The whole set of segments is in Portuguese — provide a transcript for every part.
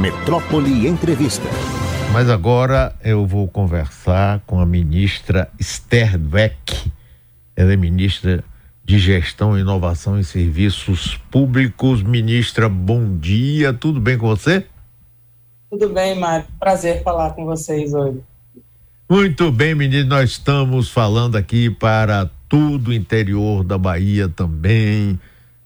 Metrópole Entrevista. Mas agora eu vou conversar com a ministra Esther Beck. Ela é ministra de Gestão, Inovação e Serviços Públicos. Ministra, bom dia. Tudo bem com você? Tudo bem, Mário. Prazer falar com vocês hoje. Muito bem, menino. Nós estamos falando aqui para todo o interior da Bahia também,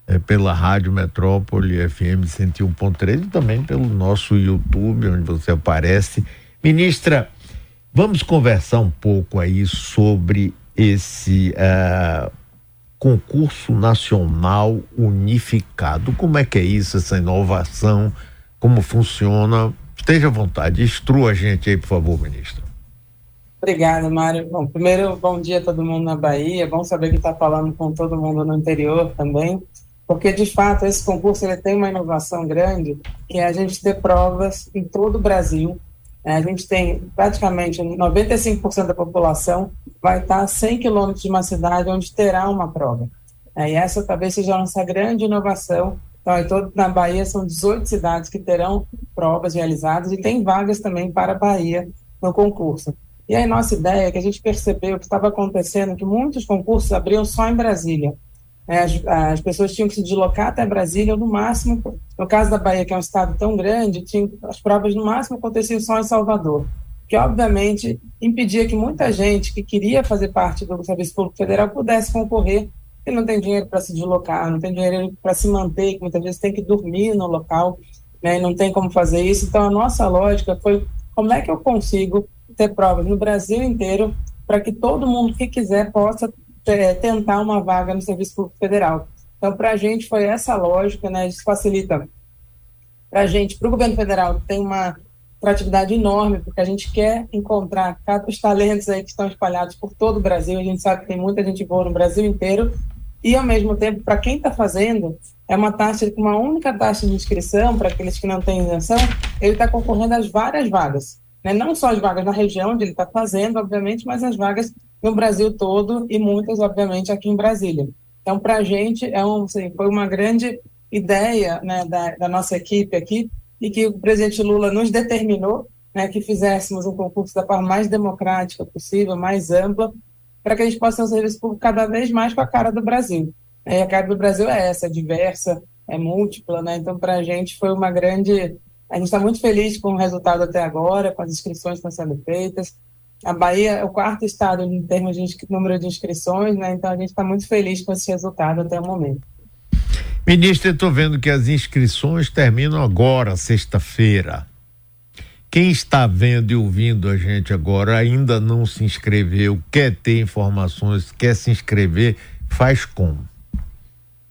é, pela Rádio Metrópole FM 101.3 e também pelo nosso YouTube, onde você aparece. Ministra, vamos conversar um pouco aí sobre esse uh, concurso nacional unificado. Como é que é isso, essa inovação? Como funciona? Esteja à vontade, instrua a gente aí, por favor, ministra. Obrigada, Mário. Bom, primeiro, bom dia a todo mundo na Bahia. Bom saber que está falando com todo mundo no interior também, porque de fato esse concurso ele tem uma inovação grande, que é a gente ter provas em todo o Brasil. É, a gente tem praticamente 95% da população vai estar a 100 quilômetros de uma cidade onde terá uma prova. É, e essa talvez seja a nossa grande inovação. Então, na Bahia são 18 cidades que terão provas realizadas e tem vagas também para a Bahia no concurso. E aí nossa ideia é que a gente percebeu que estava acontecendo que muitos concursos abriam só em Brasília. É, as, as, pessoas tinham que se deslocar até Brasília, no máximo, no caso da Bahia, que é um estado tão grande, tinha, as provas no máximo aconteciam só em Salvador, que obviamente impedia que muita gente que queria fazer parte do Serviço Público Federal pudesse concorrer, porque não tem dinheiro para se deslocar, não tem dinheiro para se manter, que muitas vezes tem que dormir no local, né, e não tem como fazer isso. Então, a nossa lógica foi como é que eu consigo ter provas no Brasil inteiro para que todo mundo que quiser possa tentar uma vaga no Serviço Público Federal. Então, para a gente foi essa lógica, né? Isso facilita para a gente, para o governo federal, tem uma atratividade enorme, porque a gente quer encontrar cada, os talentos aí que estão espalhados por todo o Brasil. A gente sabe que tem muita gente boa no Brasil inteiro. E, ao mesmo tempo, para quem está fazendo, é uma taxa uma única taxa de inscrição, para aqueles que não têm isenção, ele está concorrendo às várias vagas né? não só as vagas na região onde ele está fazendo, obviamente, mas as vagas no Brasil todo e muitas, obviamente, aqui em Brasília. Então, para a gente, é um, assim, foi uma grande ideia né, da, da, nossa equipe aqui e que o presidente Lula nos determinou né, que fizéssemos um concurso da forma mais democrática possível, mais ampla, para que a gente possa ter um serviço público cada vez mais com a cara do Brasil. E a cara do Brasil é essa, é diversa, é múltipla, né? Então, para a gente foi uma grande a gente está muito feliz com o resultado até agora, com as inscrições que estão sendo feitas. A Bahia é o quarto estado em termos de número de inscrições, né? então a gente está muito feliz com esse resultado até o momento. Ministro, eu estou vendo que as inscrições terminam agora, sexta-feira. Quem está vendo e ouvindo a gente agora ainda não se inscreveu, quer ter informações, quer se inscrever, faz como?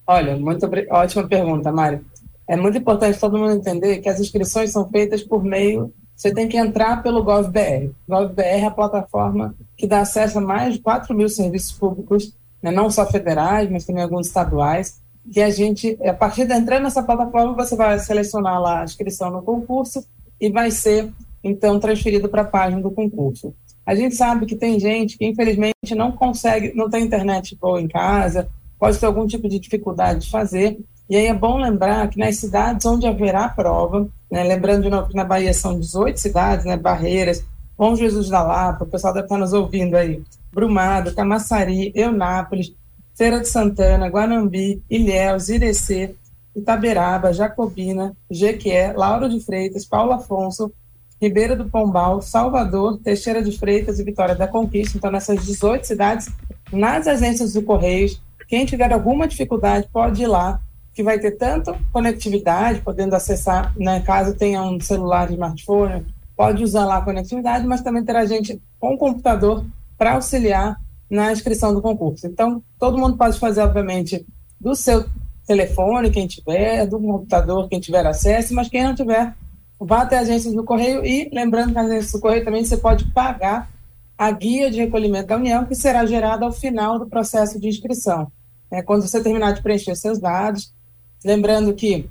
Olha, muito ótima pergunta, Mário é muito importante todo mundo entender que as inscrições são feitas por meio. Você tem que entrar pelo GovBR. GovBR é a plataforma que dá acesso a mais de 4 mil serviços públicos, né, não só federais, mas também alguns estaduais. Que a gente, a partir de entrar nessa plataforma, você vai selecionar lá a inscrição no concurso e vai ser, então, transferido para a página do concurso. A gente sabe que tem gente que, infelizmente, não consegue, não tem internet boa em casa, pode ter algum tipo de dificuldade de fazer, e aí é bom lembrar que nas cidades onde haverá prova, né, lembrando de novo que na Bahia são 18 cidades, né, Barreiras, Bom Jesus da Lapa, o pessoal deve estar nos ouvindo aí, Brumado, Camaçari, Eunápolis, Feira de Santana, Guanambi, Ilhéus, Irecê, Itaberaba, Jacobina, Jequié, Lauro de Freitas, Paulo Afonso, Ribeira do Pombal, Salvador, Teixeira de Freitas e Vitória da Conquista. Então, nessas 18 cidades, nas agências do Correios, quem tiver alguma dificuldade pode ir lá que vai ter tanto conectividade, podendo acessar, né, caso tenha um celular, smartphone, pode usar lá a conectividade, mas também terá gente com computador para auxiliar na inscrição do concurso. Então, todo mundo pode fazer, obviamente, do seu telefone, quem tiver, do computador, quem tiver acesso, mas quem não tiver, vá até a agência do Correio e, lembrando que a agência do Correio também você pode pagar a guia de recolhimento da União, que será gerada ao final do processo de inscrição. É, quando você terminar de preencher seus dados, Lembrando que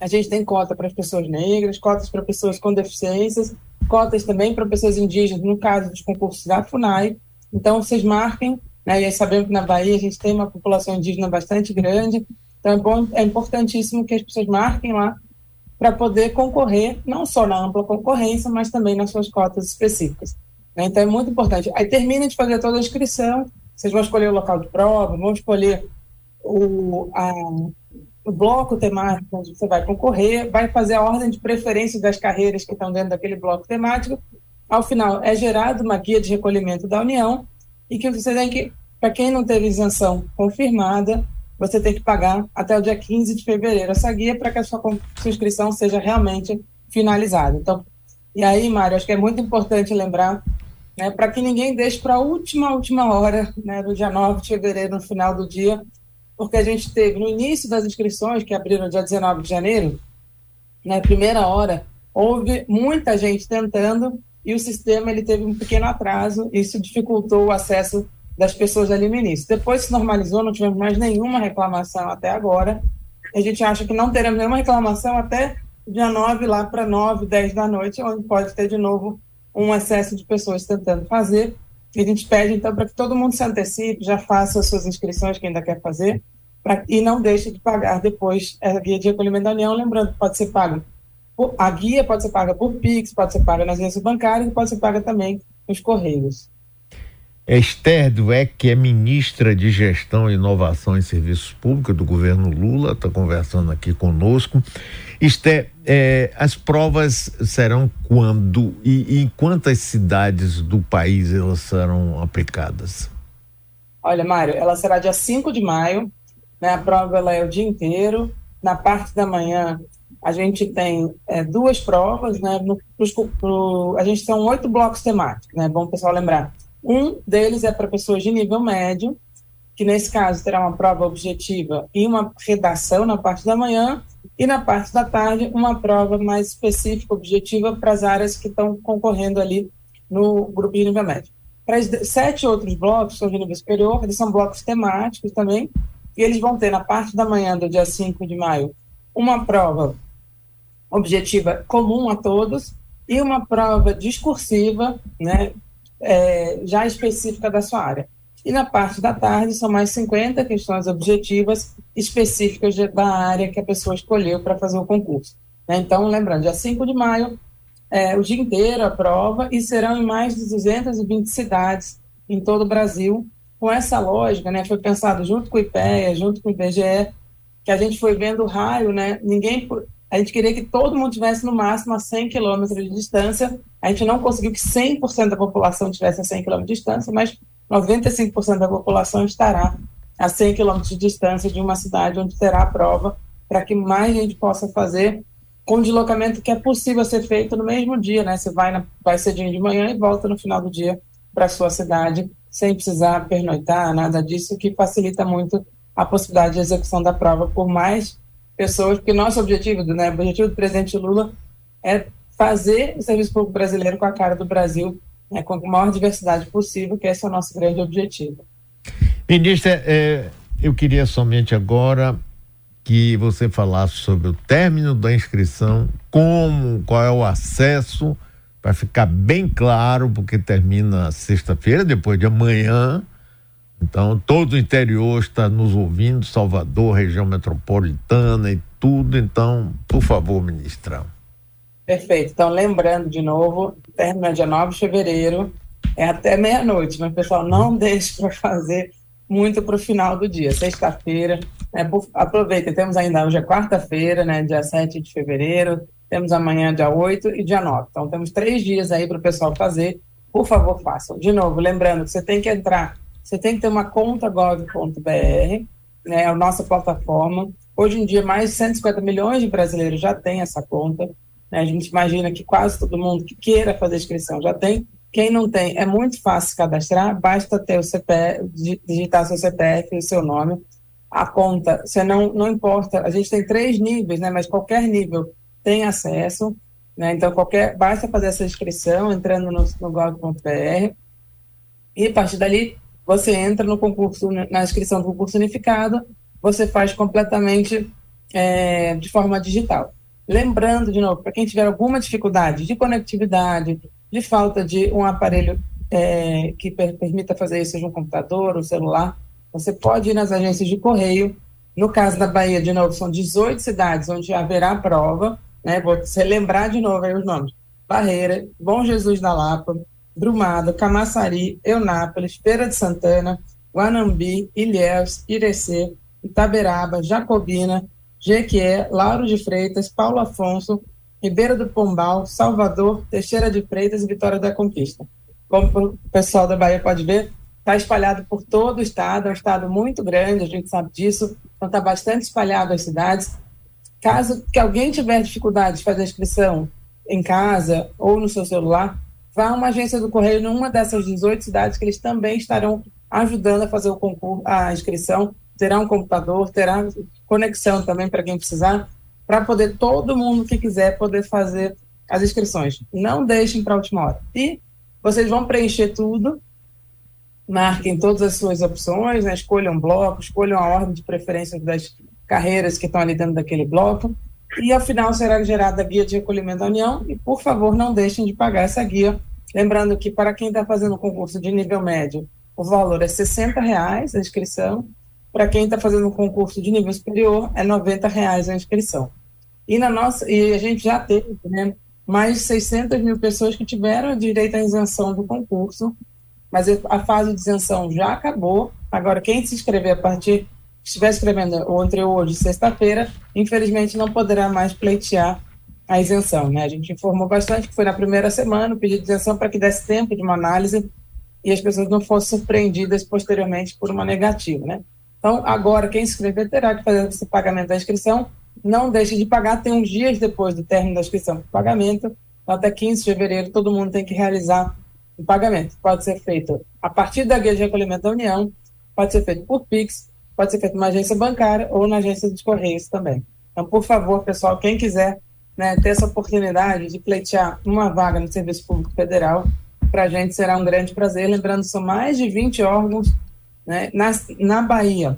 a gente tem cota para as pessoas negras, cotas para pessoas com deficiências, cotas também para pessoas indígenas, no caso dos concursos da FUNAI. Então, vocês marquem, né, e sabemos que na Bahia a gente tem uma população indígena bastante grande, então é, bom, é importantíssimo que as pessoas marquem lá para poder concorrer, não só na ampla concorrência, mas também nas suas cotas específicas. Né? Então é muito importante. Aí termina de fazer toda a inscrição, vocês vão escolher o local de prova, vão escolher o, a, o bloco temático onde você vai concorrer, vai fazer a ordem de preferência das carreiras que estão dentro daquele bloco temático. Ao final, é gerado uma guia de recolhimento da União e que você tem que, para quem não teve isenção confirmada, você tem que pagar até o dia 15 de fevereiro essa guia para que a sua, sua inscrição seja realmente finalizada. Então, e aí, Mário, acho que é muito importante lembrar, né, para que ninguém deixe para a última, última hora, né, do dia 9 de fevereiro, no final do dia, porque a gente teve no início das inscrições, que abriram dia 19 de janeiro, na primeira hora, houve muita gente tentando e o sistema ele teve um pequeno atraso, isso dificultou o acesso das pessoas ali no início. Depois se normalizou, não tivemos mais nenhuma reclamação até agora. A gente acha que não teremos nenhuma reclamação até dia 9 lá para 9, 10 da noite, onde pode ter de novo um excesso de pessoas tentando fazer. A gente pede, então, para que todo mundo se antecipe, já faça as suas inscrições, quem ainda quer fazer, pra, e não deixe de pagar depois a guia de recolhimento da União. Lembrando pode ser pago, por, a guia pode ser paga por Pix, pode ser paga nas agências bancárias pode ser paga também nos Correios. Esther Dweck é ministra de Gestão, Inovação e Serviços Públicos do governo Lula, está conversando aqui conosco. Esther, é, as provas serão quando e, em quantas cidades do país elas serão aplicadas? Olha, Mário, ela será dia 5 de maio, né? a prova ela é o dia inteiro. Na parte da manhã, a gente tem é, duas provas, né? No, pro, pro, a gente tem oito blocos temáticos, né? Bom pessoal lembrar um deles é para pessoas de nível médio, que nesse caso terá uma prova objetiva e uma redação na parte da manhã, e na parte da tarde, uma prova mais específica, objetiva, para as áreas que estão concorrendo ali no grupo de nível médio. Para sete outros blocos, são de nível superior, eles são blocos temáticos também, e eles vão ter na parte da manhã do dia 5 de maio uma prova objetiva comum a todos e uma prova discursiva, né, é, já específica da sua área. E na parte da tarde são mais 50 questões objetivas específicas de, da área que a pessoa escolheu para fazer o concurso. Né? Então, lembrando, dia 5 de maio, é, o dia inteiro a prova, e serão em mais de 220 cidades em todo o Brasil. Com essa lógica, né, foi pensado junto com o IPEA, junto com o IBGE, que a gente foi vendo o raio, né, ninguém a gente queria que todo mundo tivesse no máximo a 100 quilômetros de distância. A gente não conseguiu que 100% da população tivesse a 100 quilômetros de distância, mas 95% da população estará a 100 quilômetros de distância de uma cidade onde terá a prova, para que mais gente possa fazer com deslocamento que é possível ser feito no mesmo dia, né? Você vai, na, vai cedinho de manhã e volta no final do dia para sua cidade, sem precisar pernoitar, nada disso, que facilita muito a possibilidade de execução da prova, por mais pessoas, porque nosso objetivo, né, o objetivo do presidente Lula é fazer o serviço público brasileiro com a cara do Brasil, né, com a maior diversidade possível, que esse é o nosso grande objetivo. Ministra, é, eu queria somente agora que você falasse sobre o término da inscrição, como, qual é o acesso, para ficar bem claro, porque termina sexta-feira, depois de amanhã, então, todo o interior está nos ouvindo, Salvador, região metropolitana e tudo. Então, por favor, ministra. Perfeito. Então, lembrando de novo, termina dia 9 de fevereiro, é até meia-noite, mas pessoal, não deixe para fazer muito para o final do dia. Sexta-feira, né, temos ainda hoje é quarta-feira, né, dia 7 de fevereiro, temos amanhã dia 8 e dia 9. Então, temos três dias aí para o pessoal fazer. Por favor, façam. De novo, lembrando que você tem que entrar você tem que ter uma conta gov.br, né, a nossa plataforma. Hoje em dia, mais de 150 milhões de brasileiros já têm essa conta. Né? A gente imagina que quase todo mundo que queira fazer inscrição já tem. Quem não tem, é muito fácil cadastrar, basta ter o CPF, digitar seu CPF e o seu nome. A conta, você não, não importa, a gente tem três níveis, né? mas qualquer nível tem acesso. Né? Então, qualquer, basta fazer essa inscrição entrando no, no gov.br e a partir dali você entra no concurso, na inscrição do concurso unificado, você faz completamente é, de forma digital. Lembrando, de novo, para quem tiver alguma dificuldade de conectividade, de falta de um aparelho é, que per permita fazer isso, seja um computador, um celular, você pode ir nas agências de correio. No caso da Bahia, de novo, são 18 cidades onde haverá prova. né? Vou relembrar de novo aí os nomes. Barreira, Bom Jesus da Lapa, Brumado, Camaçari, Eunápolis, Feira de Santana, Guanambi, Ilhéus, Irecê, Itaberaba, Jacobina, Jequié, Lauro de Freitas, Paulo Afonso, Ribeira do Pombal, Salvador, Teixeira de Freitas e Vitória da Conquista. Como o pessoal da Bahia pode ver, está espalhado por todo o estado, é um estado muito grande, a gente sabe disso, então está bastante espalhado as cidades. Caso que alguém tiver dificuldade de fazer a inscrição em casa ou no seu celular, vá a uma agência do Correio numa dessas 18 cidades que eles também estarão ajudando a fazer o concurso, a inscrição. Terá um computador, terá conexão também para quem precisar, para poder todo mundo que quiser poder fazer as inscrições. Não deixem para a última hora. E vocês vão preencher tudo, marquem todas as suas opções, né? escolham bloco, escolham a ordem de preferência das carreiras que estão ali dentro daquele bloco. E ao final será gerada a guia de recolhimento da União. E, por favor, não deixem de pagar essa guia. Lembrando que, para quem está fazendo o concurso de nível médio, o valor é R$ reais a inscrição. Para quem está fazendo um concurso de nível superior, é R$ reais a inscrição. E, na nossa, e a gente já teve né, mais de 600 mil pessoas que tiveram direito à isenção do concurso, mas a fase de isenção já acabou. Agora, quem se inscrever a partir, estiver escrevendo entre hoje sexta-feira, infelizmente não poderá mais pleitear a isenção. Né? A gente informou bastante que foi na primeira semana o pedido de isenção para que desse tempo de uma análise e as pessoas não fossem surpreendidas posteriormente por uma negativa. Né? Então, agora, quem se inscrever terá que fazer esse pagamento da inscrição. Não deixe de pagar, tem uns dias depois do término da inscrição para pagamento. Então, até 15 de fevereiro, todo mundo tem que realizar o pagamento. Pode ser feito a partir da guia de recolhimento da União, pode ser feito por Pix, pode ser feito numa agência bancária ou na agência dos Correios também. Então, por favor, pessoal, quem quiser né, ter essa oportunidade de pleitear uma vaga no Serviço Público Federal, para a gente será um grande prazer. Lembrando, são mais de 20 órgãos né, na, na Bahia.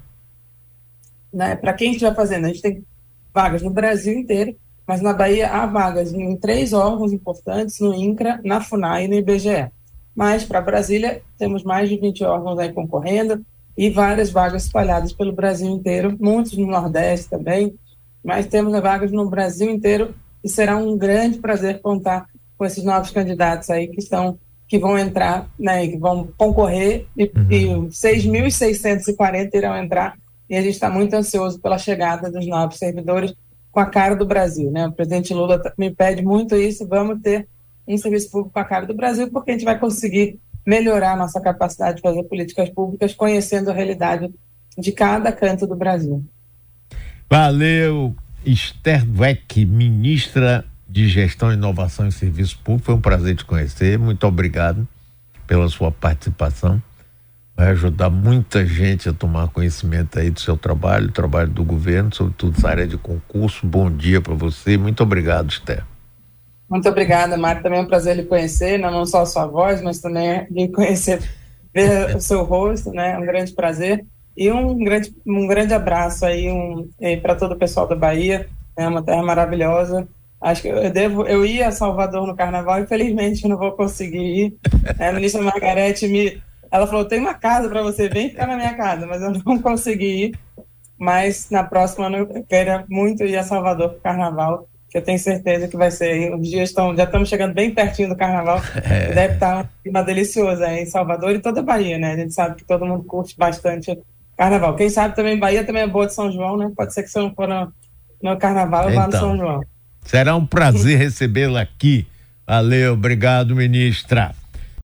Né, para quem estiver fazendo, a gente tem vagas no Brasil inteiro, mas na Bahia há vagas em três órgãos importantes, no INCRA, na FUNAI e no IBGE. Mas para Brasília, temos mais de 20 órgãos aí concorrendo e várias vagas espalhadas pelo Brasil inteiro, muitos no Nordeste também, mas temos vagas no Brasil inteiro e será um grande prazer contar com esses novos candidatos aí que estão que vão entrar, né, que vão concorrer e, uhum. e 6.640 irão entrar e a gente está muito ansioso pela chegada dos novos servidores com a cara do Brasil, né? O presidente Lula me pede muito isso, vamos ter um serviço público com a cara do Brasil, porque a gente vai conseguir melhorar a nossa capacidade de fazer políticas públicas conhecendo a realidade de cada canto do Brasil. Valeu, Esther Dweck, ministra de Gestão, Inovação e Serviço Público. Foi um prazer te conhecer. Muito obrigado pela sua participação. Vai ajudar muita gente a tomar conhecimento aí do seu trabalho, do trabalho do governo, sobretudo essa área de concurso. Bom dia para você. Muito obrigado, Esther. Muito obrigada, Mário. Também é um prazer lhe conhecer, não só a sua voz, mas também lhe conhecer, ver o seu rosto, né? É um grande prazer. E um grande, um grande abraço aí um, para todo o pessoal da Bahia. É uma terra maravilhosa. Acho que eu devo, eu ia a Salvador no Carnaval, infelizmente não vou conseguir ir. A ministra Margarete me, ela falou, tem uma casa para você, vem ficar na minha casa, mas eu não consegui ir. Mas na próxima eu quero muito ir a Salvador para o Carnaval que eu tenho certeza que vai ser. Os dias estão, já estamos chegando bem pertinho do carnaval. É. Deve estar um clima delicioso aí em Salvador e toda a Bahia, né? A gente sabe que todo mundo curte bastante carnaval. Quem sabe também Bahia também é boa de São João, né? Pode ser que se eu não for no, no carnaval, eu então, vá no então, São João. Será um prazer recebê-la aqui. Valeu, obrigado, ministra.